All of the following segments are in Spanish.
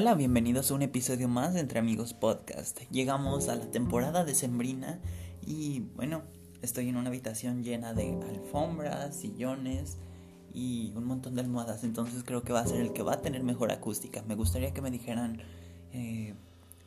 Hola, bienvenidos a un episodio más de Entre Amigos Podcast. Llegamos a la temporada de Sembrina y bueno, estoy en una habitación llena de alfombras, sillones y un montón de almohadas, entonces creo que va a ser el que va a tener mejor acústica. Me gustaría que me dijeran eh,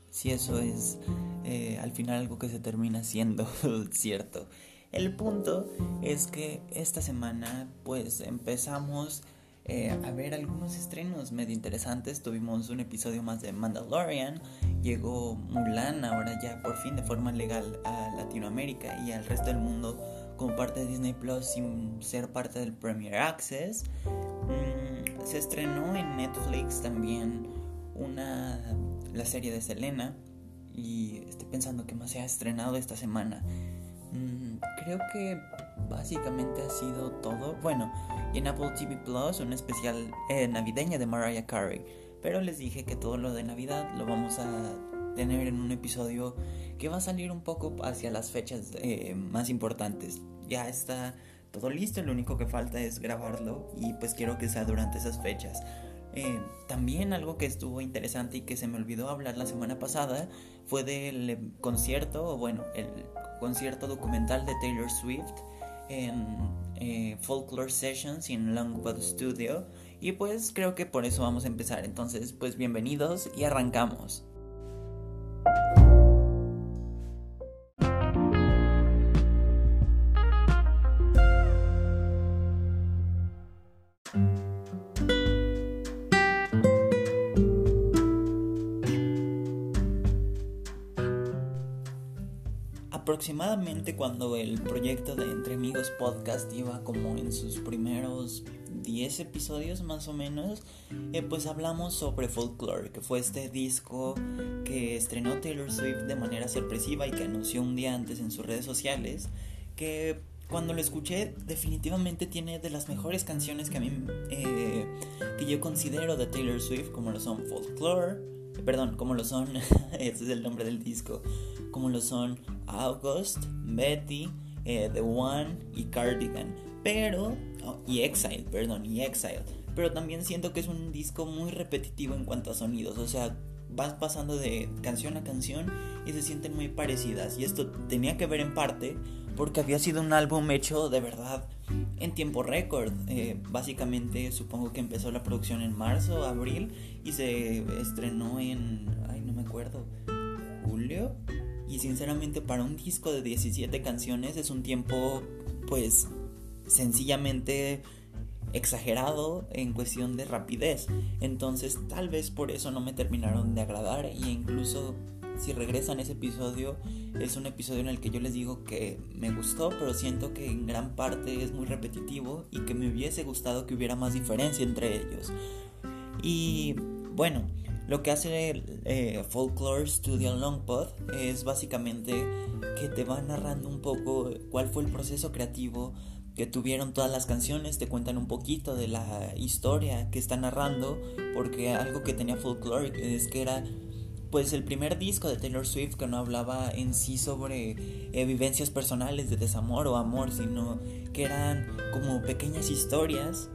si eso es eh, al final algo que se termina siendo cierto. El punto es que esta semana pues empezamos eh, a ver algunos estrenos medio interesantes. Tuvimos un episodio más de Mandalorian, llegó Mulan ahora ya por fin de forma legal a Latinoamérica y al resto del mundo como parte de Disney Plus sin ser parte del Premier Access. Mm, se estrenó en Netflix también una la serie de Selena y estoy pensando que más se ha estrenado esta semana. Mm, creo que básicamente ha sido todo. Bueno, y en Apple TV Plus un especial eh, de Mariah Carey. Pero les dije que todo lo de Navidad lo vamos a tener en un episodio que va a salir un poco hacia las fechas eh, más importantes. Ya está todo listo, lo único que falta es grabarlo y pues quiero que sea durante esas fechas. Eh, también algo que estuvo interesante y que se me olvidó hablar la semana pasada fue del concierto, o bueno, el concierto documental de Taylor Swift en eh, Folklore Sessions en Longwood Studio. Y pues creo que por eso vamos a empezar. Entonces, pues bienvenidos y arrancamos. Aproximadamente cuando el proyecto de Entre Amigos Podcast iba como en sus primeros 10 episodios más o menos, eh, pues hablamos sobre Folklore, que fue este disco que estrenó Taylor Swift de manera sorpresiva y que anunció un día antes en sus redes sociales, que cuando lo escuché definitivamente tiene de las mejores canciones que a mí eh, que yo considero de Taylor Swift como lo son Folklore perdón como lo son ese es el nombre del disco como lo son August, Betty, eh, The One y Cardigan. Pero, oh, y Exile, perdón, y Exile. Pero también siento que es un disco muy repetitivo en cuanto a sonidos. O sea, vas pasando de canción a canción y se sienten muy parecidas. Y esto tenía que ver en parte porque había sido un álbum hecho de verdad en tiempo récord. Eh, básicamente supongo que empezó la producción en marzo, abril y se estrenó en, ay no me acuerdo, julio y sinceramente para un disco de 17 canciones es un tiempo pues sencillamente exagerado en cuestión de rapidez. Entonces tal vez por eso no me terminaron de agradar y incluso si regresan ese episodio es un episodio en el que yo les digo que me gustó pero siento que en gran parte es muy repetitivo y que me hubiese gustado que hubiera más diferencia entre ellos. Y bueno, lo que hace el eh, Folklore Studio Longpod es básicamente que te va narrando un poco cuál fue el proceso creativo que tuvieron todas las canciones, te cuentan un poquito de la historia que está narrando, porque algo que tenía Folklore es que era pues el primer disco de Taylor Swift que no hablaba en sí sobre eh, vivencias personales de desamor o amor, sino que eran como pequeñas historias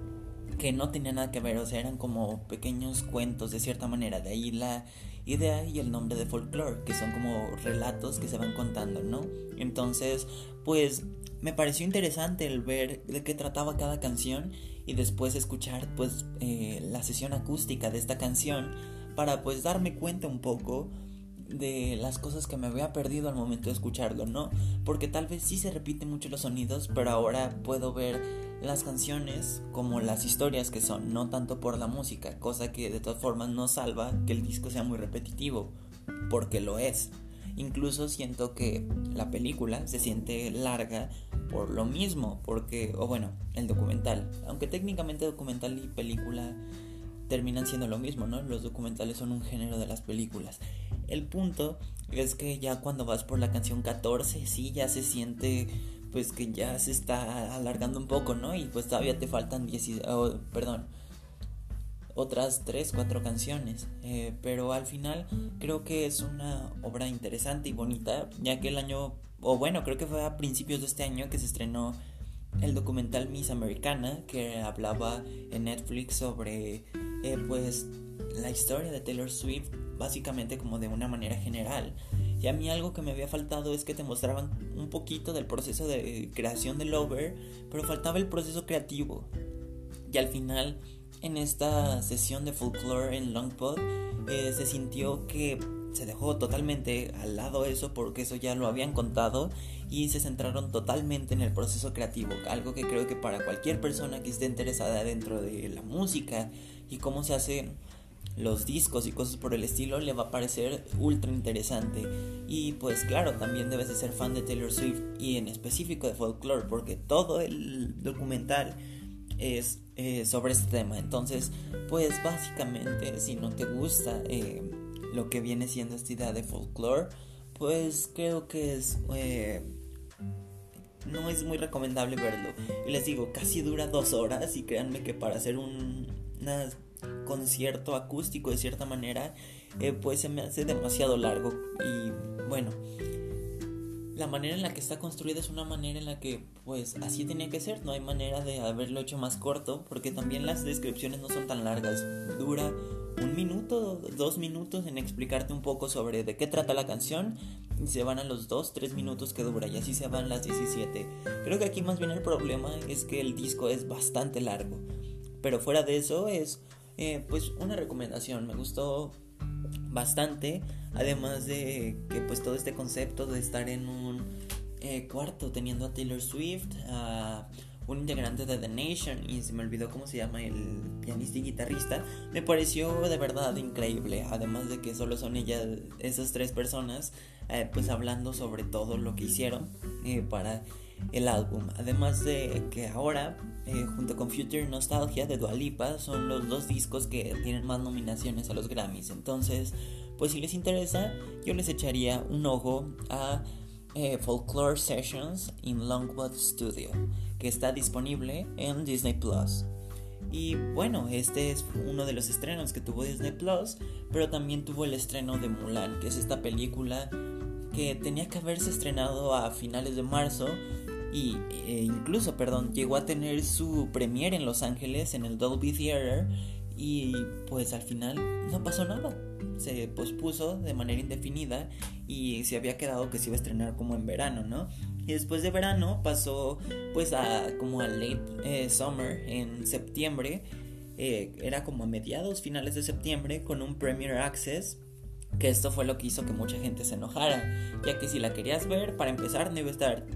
que no tenían nada que ver, o sea, eran como pequeños cuentos de cierta manera, de ahí la idea y el nombre de folklore, que son como relatos que se van contando, ¿no? Entonces, pues me pareció interesante el ver de qué trataba cada canción y después escuchar pues eh, la sesión acústica de esta canción para pues darme cuenta un poco de las cosas que me había perdido al momento de escucharlo, ¿no? Porque tal vez sí se repiten mucho los sonidos, pero ahora puedo ver las canciones como las historias que son, no tanto por la música, cosa que de todas formas no salva que el disco sea muy repetitivo, porque lo es. Incluso siento que la película se siente larga por lo mismo, porque, o bueno, el documental, aunque técnicamente documental y película terminan siendo lo mismo, ¿no? Los documentales son un género de las películas. El punto es que ya cuando vas por la canción 14, sí, ya se siente pues que ya se está alargando un poco, ¿no? Y pues todavía te faltan 10, perdón, otras 3, 4 canciones. Eh, pero al final creo que es una obra interesante y bonita, ya que el año, o bueno, creo que fue a principios de este año que se estrenó el documental Miss Americana, que hablaba en Netflix sobre, eh, pues, la historia de Taylor Swift básicamente como de una manera general. Y a mí algo que me había faltado es que te mostraban un poquito del proceso de creación del Lover, pero faltaba el proceso creativo. Y al final, en esta sesión de folklore en Longpod, eh, se sintió que se dejó totalmente al lado eso porque eso ya lo habían contado y se centraron totalmente en el proceso creativo, algo que creo que para cualquier persona que esté interesada dentro de la música y cómo se hacen los discos y cosas por el estilo le va a parecer ultra interesante. Y pues claro también debes de ser fan de Taylor Swift y en específico de folklore porque todo el documental es eh, sobre este tema. Entonces pues básicamente si no te gusta eh, lo que viene siendo esta idea de folklore pues creo que es eh, no es muy recomendable verlo y les digo casi dura dos horas y créanme que para hacer un, concierto acústico de cierta manera, eh, pues se me hace demasiado largo. Y bueno, la manera en la que está construida es una manera en la que pues así tenía que ser, no hay manera de haberlo hecho más corto, porque también las descripciones no son tan largas, dura un minuto, dos minutos en explicarte un poco sobre de qué trata la canción y se van a los dos, tres minutos que dura y así se van las 17. Creo que aquí más bien el problema es que el disco es bastante largo, pero fuera de eso es eh, pues una recomendación, me gustó bastante, además de que pues todo este concepto de estar en un eh, cuarto teniendo a Taylor Swift, a un integrante de The Nation y se me olvidó cómo se llama el pianista y guitarrista, me pareció de verdad increíble, además de que solo son ellas, esas tres personas, eh, pues hablando sobre todo lo que hicieron para el álbum. Además de que ahora, eh, junto con Future Nostalgia de Dualipa, son los dos discos que tienen más nominaciones a los Grammys. Entonces, pues si les interesa, yo les echaría un ojo a eh, Folklore Sessions in Longwood Studio, que está disponible en Disney Plus. Y bueno, este es uno de los estrenos que tuvo Disney Plus, pero también tuvo el estreno de Mulan, que es esta película que tenía que haberse estrenado a finales de marzo, y e incluso, perdón, llegó a tener su premiere en Los Ángeles en el Dolby Theater y pues al final no pasó nada. Se pospuso de manera indefinida y se había quedado que se iba a estrenar como en verano, ¿no? Y después de verano pasó pues a como a late eh, summer en septiembre. Eh, era como a mediados, finales de septiembre con un Premier Access que esto fue lo que hizo que mucha gente se enojara, ya que si la querías ver, para empezar no iba a estar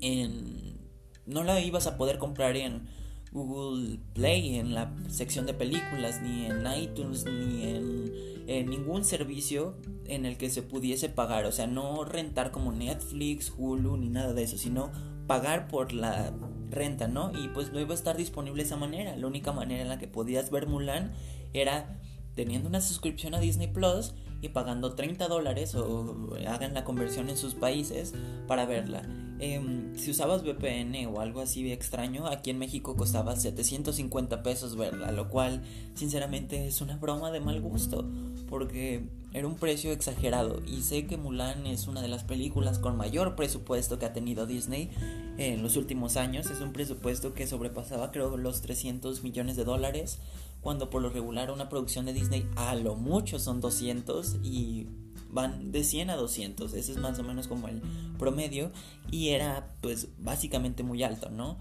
en... No la ibas a poder comprar en Google Play, en la sección de películas, ni en iTunes, ni en, ningún servicio en el que se pudiese pagar. O sea, no rentar como Netflix, Hulu, ni nada de eso, sino pagar por la renta, ¿no? Y pues no iba a estar disponible esa manera. La única manera en la que podías ver Mulan era teniendo una suscripción a Disney Plus y pagando 30 dólares o hagan la conversión en sus países para verla. Em, si usabas VPN o algo así extraño, aquí en México costaba 750 pesos verla, lo cual sinceramente es una broma de mal gusto, porque era un precio exagerado. Y sé que Mulan es una de las películas con mayor presupuesto que ha tenido Disney en los últimos años, es un presupuesto que sobrepasaba creo los 300 millones de dólares, cuando por lo regular una producción de Disney a lo mucho son 200 y van de 100 a 200, ese es más o menos como el promedio. Y era pues básicamente muy alto, ¿no?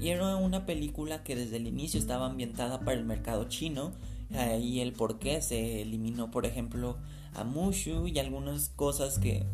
Y era una película que desde el inicio estaba ambientada para el mercado chino. Y el por qué se eliminó por ejemplo a Mushu y algunas cosas que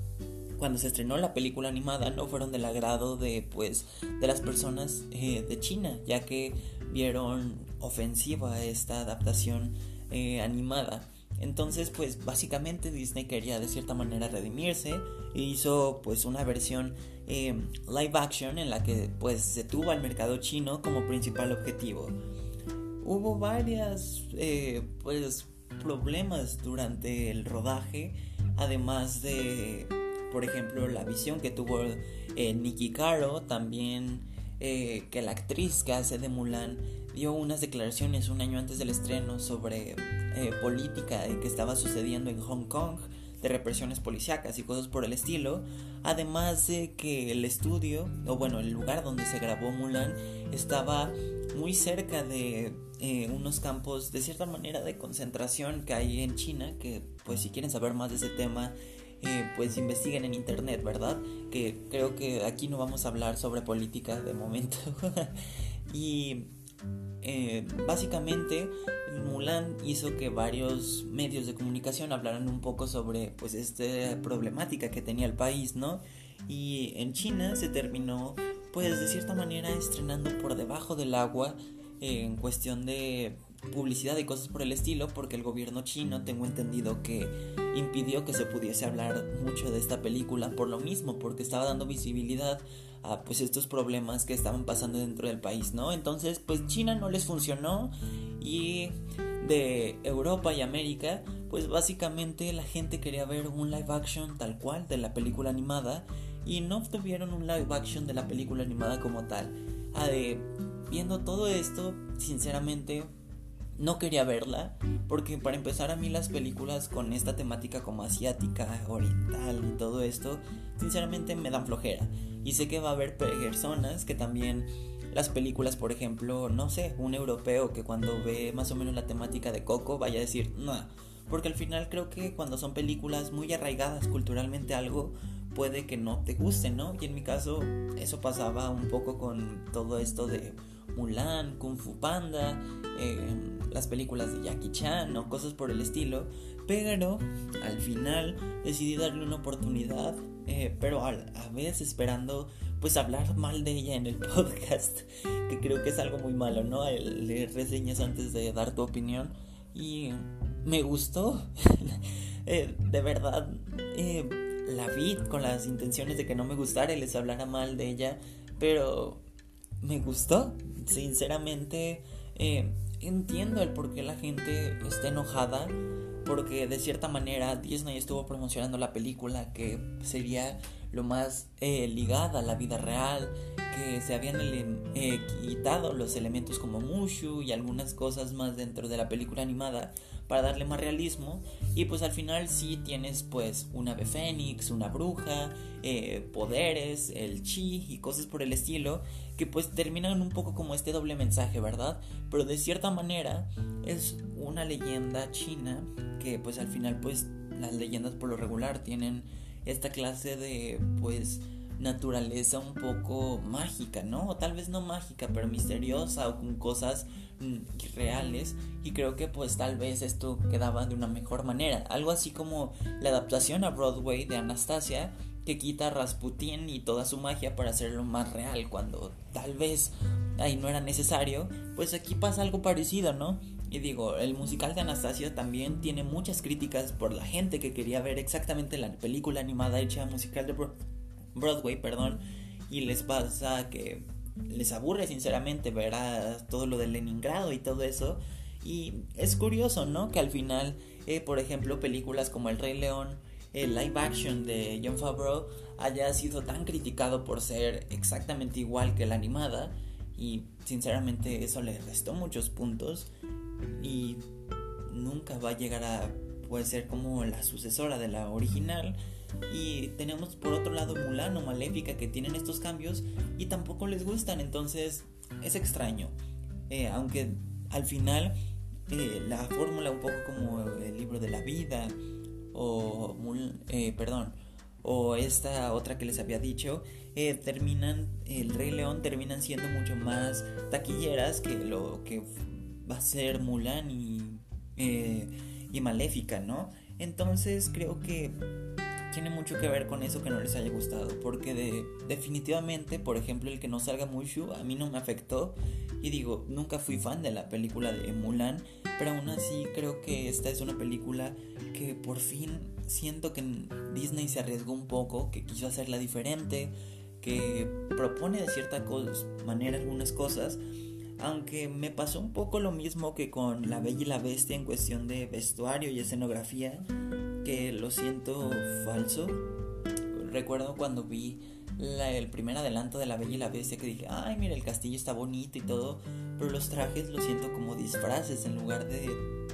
cuando se estrenó la película animada no fueron del agrado de pues de las personas eh, de China ya que vieron ofensiva esta adaptación eh, animada entonces, pues básicamente Disney quería de cierta manera redimirse e hizo pues una versión eh, live action en la que pues se tuvo al mercado chino como principal objetivo. Hubo varias pues problemas durante el rodaje, además de por ejemplo la visión que tuvo eh, Nikki Caro, también que la actriz que hace de Mulan dio unas declaraciones un año antes del estreno sobre eh, política que estaba sucediendo en Hong Kong. de represiones policíacas y cosas por el estilo. Además de que el estudio, o bueno, el lugar donde se grabó Mulan estaba muy cerca de eh, unos campos de cierta manera de concentración que hay en China, que pues si quieren saber más de ese tema, eh, pues investiguen en internet, ¿verdad? Que creo que aquí no vamos a hablar sobre política de momento. y eh, básicamente Mulan hizo que varios medios de comunicación hablaran un poco sobre pues esta problemática que tenía el país, ¿no? Y en China se terminó pues de cierta manera estrenando por debajo del agua en cuestión de publicidad y cosas por el estilo, porque el gobierno chino tengo entendido que impidió que se pudiese hablar mucho de esta película por lo mismo, porque estaba dando visibilidad a pues estos problemas que estaban pasando dentro del país, ¿no? Entonces, pues China no les funcionó y de Europa y América, pues básicamente la gente quería ver un live action tal cual de la película animada y no obtuvieron un live action de la película animada como tal. Ah, de, viendo todo esto, sinceramente no quería verla, porque para empezar a mí las películas con esta temática como asiática, oriental y todo esto, sinceramente me dan flojera. Y sé que va a haber personas que también las películas, por ejemplo, no sé, un europeo que cuando ve más o menos la temática de Coco vaya a decir, no, porque al final creo que cuando son películas muy arraigadas culturalmente algo, puede que no te guste, ¿no? Y en mi caso eso pasaba un poco con todo esto de Mulan, Kung Fu Panda, eh, las películas de Jackie Chan o cosas por el estilo, pero al final decidí darle una oportunidad, eh, pero a vez esperando pues hablar mal de ella en el podcast, que creo que es algo muy malo, ¿no? El leer reseñas antes de dar tu opinión y me gustó, eh, de verdad. la vi con las intenciones de que no me gustara y les hablara mal de ella, pero me gustó. Sinceramente, eh, entiendo el por qué la gente está enojada. Porque de cierta manera Disney estuvo promocionando la película que sería lo más eh, ligada a la vida real, que se habían eh, quitado los elementos como Mushu y algunas cosas más dentro de la película animada para darle más realismo y pues al final sí tienes pues una ave fénix, una bruja, eh, poderes, el chi y cosas por el estilo que pues terminan un poco como este doble mensaje, ¿verdad? Pero de cierta manera es una leyenda china que pues al final pues las leyendas por lo regular tienen esta clase de pues naturaleza un poco mágica, ¿no? O tal vez no mágica, pero misteriosa o con cosas mm, reales y creo que pues tal vez esto quedaba de una mejor manera, algo así como la adaptación a Broadway de Anastasia que quita a Rasputin y toda su magia para hacerlo más real cuando tal vez ahí no era necesario, pues aquí pasa algo parecido, ¿no? Y digo, el musical de Anastasia también tiene muchas críticas por la gente que quería ver exactamente la película animada hecha musical de Broadway, perdón, y les pasa que les aburre sinceramente ver a todo lo de Leningrado y todo eso. Y es curioso, ¿no? Que al final, eh, por ejemplo, películas como El Rey León, el live action de John Favreau haya sido tan criticado por ser exactamente igual que la animada. Y sinceramente eso le restó muchos puntos. Y nunca va a llegar a puede ser como la sucesora de la original. Y tenemos por otro lado Mulan o Maléfica que tienen estos cambios y tampoco les gustan. Entonces es extraño. Eh, aunque al final eh, la fórmula un poco como el libro de la vida o eh, perdón o esta otra que les había dicho terminan el Rey León terminan siendo mucho más taquilleras que lo que va a ser Mulan y y Maléfica no entonces creo que tiene mucho que ver con eso que no les haya gustado. Porque de, definitivamente, por ejemplo, el que no salga Mushu a mí no me afectó. Y digo, nunca fui fan de la película de Mulan. Pero aún así creo que esta es una película que por fin siento que Disney se arriesgó un poco, que quiso hacerla diferente, que propone de cierta manera algunas cosas. Aunque me pasó un poco lo mismo que con La Bella y la Bestia en cuestión de vestuario y escenografía que lo siento falso. Recuerdo cuando vi el primer adelanto de La Bella y la Bestia que dije, ay, mira, el castillo está bonito y todo, pero los trajes lo siento como disfraces en lugar de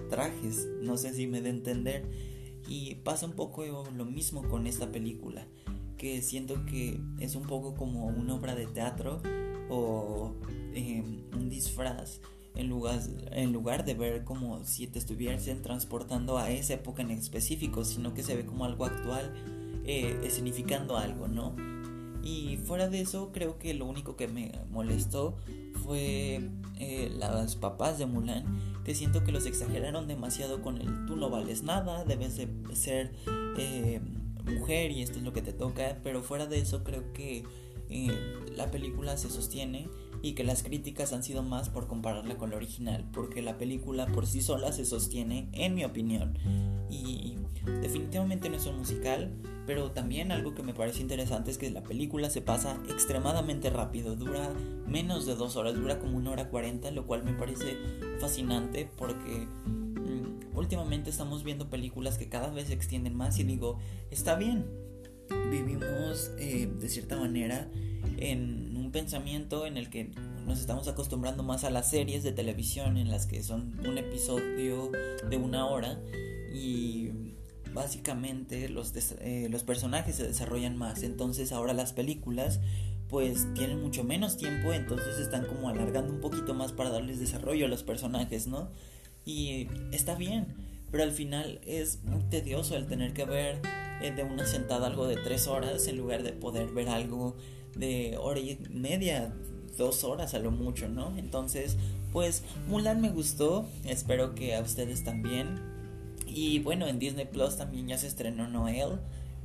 trajes. No sé si me de entender. Y pasa un poco lo mismo con esta película, que siento que es un poco como una obra de teatro o em, un disfraz en lugar, en lugar de ver como si te estuviesen transportando a esa época en específico, sino que se ve como algo actual, eh, significando algo, ¿no? Y fuera de eso, creo que lo único que me molestó fue eh, las papás de Mulan, que siento que los exageraron demasiado con el tú no vales nada, debes de ser eh, mujer y esto es lo que te toca, pero fuera de eso creo que la película se sostiene y que las críticas han sido más por compararla con la original, porque la película por sí sola se sostiene, en mi opinión. Y definitivamente no es un musical, pero también algo que me parece interesante es que la película se pasa extremadamente rápido, dura menos de dos horas, dura como una hora cuarenta, lo cual me parece fascinante porque mm, últimamente estamos viendo películas que cada vez se extienden más y digo, está bien, vivimos eh, de cierta manera en un pensamiento en el que nos estamos acostumbrando más a las series de televisión en las que son un episodio de una hora y básicamente los, eh, los personajes se desarrollan más. Entonces ahora las películas pues tienen mucho menos tiempo entonces están como alargando un poquito más para darles desarrollo a los personajes no y está bien pero al final es muy tedioso el tener que ver de una sentada algo de tres horas en lugar de poder ver algo de hora y media, dos horas a lo mucho, ¿no? Entonces, pues Mulan me gustó, espero que a ustedes también. Y bueno, en Disney Plus también ya se estrenó Noel,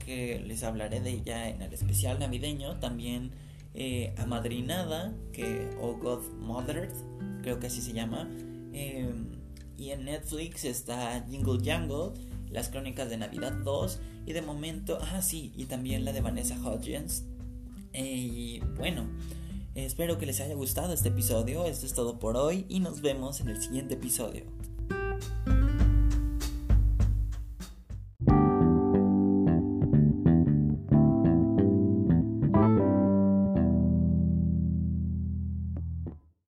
que les hablaré de ella en el especial navideño. También eh, Amadrinada, que o Godmother, creo que así se llama. Em, y en Netflix está Jingle Jangle, Las Crónicas de Navidad 2. Y de momento, ah, sí, y también la de Vanessa Hudgens, y bueno, espero que les haya gustado este episodio. Esto es todo por hoy y nos vemos en el siguiente episodio.